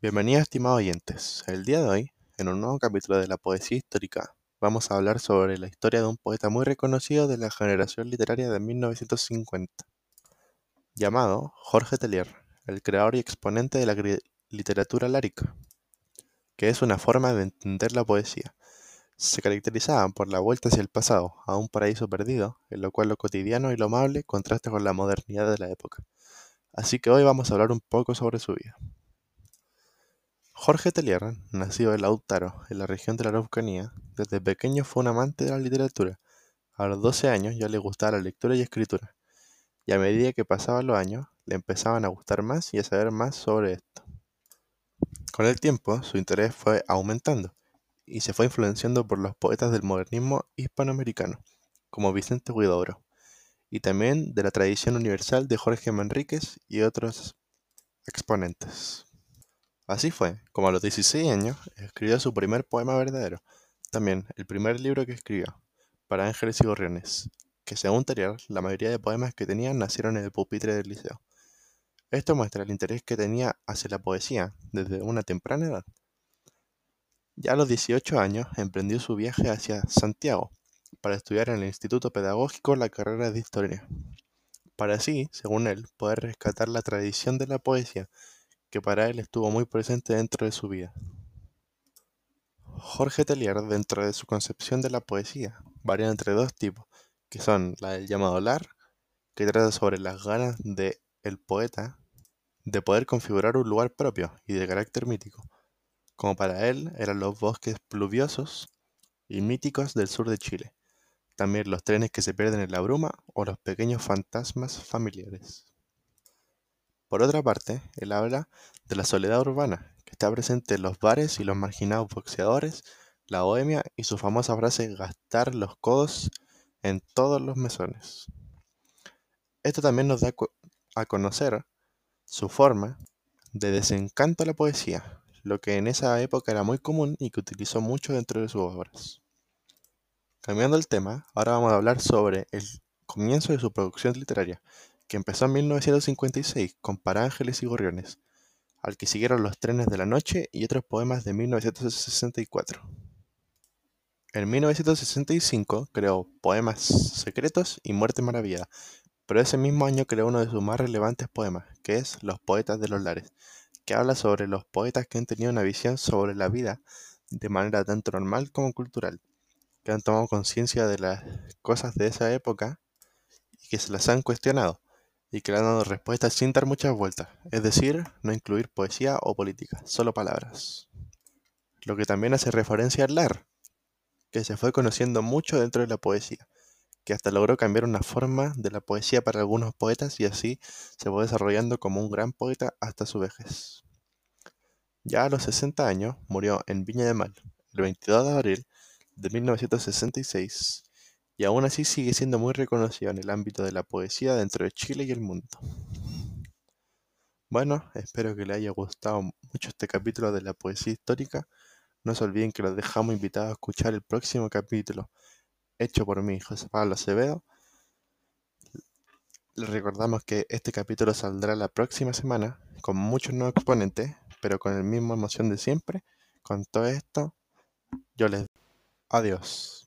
Bienvenidos estimados oyentes. El día de hoy, en un nuevo capítulo de la poesía histórica, vamos a hablar sobre la historia de un poeta muy reconocido de la generación literaria de 1950, llamado Jorge Telier, el creador y exponente de la literatura lárica, que es una forma de entender la poesía. Se caracterizaban por la vuelta hacia el pasado, a un paraíso perdido, en lo cual lo cotidiano y lo amable contrasta con la modernidad de la época. Así que hoy vamos a hablar un poco sobre su vida. Jorge Telier, nacido en Lautaro, en la región de la Araucanía, desde pequeño fue un amante de la literatura. A los 12 años ya le gustaba la lectura y escritura, y a medida que pasaban los años, le empezaban a gustar más y a saber más sobre esto. Con el tiempo, su interés fue aumentando, y se fue influenciando por los poetas del modernismo hispanoamericano, como Vicente Huidobro, y también de la tradición universal de Jorge Manríquez y otros exponentes. Así fue, como a los 16 años, escribió su primer poema verdadero, también el primer libro que escribió, para Ángeles y Gorriones, que según Terrier, la mayoría de poemas que tenía nacieron en el pupitre del liceo. Esto muestra el interés que tenía hacia la poesía desde una temprana edad. Ya a los 18 años emprendió su viaje hacia Santiago para estudiar en el Instituto Pedagógico la carrera de Historia, para así, según él, poder rescatar la tradición de la poesía que para él estuvo muy presente dentro de su vida. Jorge Tellier, dentro de su concepción de la poesía, varía entre dos tipos, que son la del llamado lar, que trata sobre las ganas de el poeta de poder configurar un lugar propio y de carácter mítico, como para él eran los bosques pluviosos y míticos del sur de Chile, también los trenes que se pierden en la bruma o los pequeños fantasmas familiares. Por otra parte, él habla de la soledad urbana, que está presente en los bares y los marginados boxeadores, la bohemia y su famosa frase gastar los codos en todos los mesones. Esto también nos da a conocer su forma de desencanto a la poesía, lo que en esa época era muy común y que utilizó mucho dentro de sus obras. Cambiando el tema, ahora vamos a hablar sobre el comienzo de su producción literaria, que empezó en 1956 con Ángeles y Gorriones, al que siguieron Los trenes de la noche y otros poemas de 1964. En 1965 creó Poemas secretos y Muerte maravilla, pero ese mismo año creó uno de sus más relevantes poemas, que es Los poetas de los lares, que habla sobre los poetas que han tenido una visión sobre la vida de manera tanto normal como cultural, que han tomado conciencia de las cosas de esa época y que se las han cuestionado, y que le han dado respuestas sin dar muchas vueltas, es decir, no incluir poesía o política, solo palabras. Lo que también hace referencia al LAR, que se fue conociendo mucho dentro de la poesía, que hasta logró cambiar una forma de la poesía para algunos poetas y así se fue desarrollando como un gran poeta hasta su vejez. Ya a los 60 años murió en Viña de Mal, el 22 de abril de 1966, y aún así sigue siendo muy reconocido en el ámbito de la poesía dentro de Chile y el mundo. Bueno, espero que les haya gustado mucho este capítulo de la poesía histórica. No se olviden que los dejamos invitados a escuchar el próximo capítulo, hecho por mí, José Pablo Acevedo. Les recordamos que este capítulo saldrá la próxima semana con muchos nuevos exponentes, pero con la misma emoción de siempre. Con todo esto, yo les... Adiós.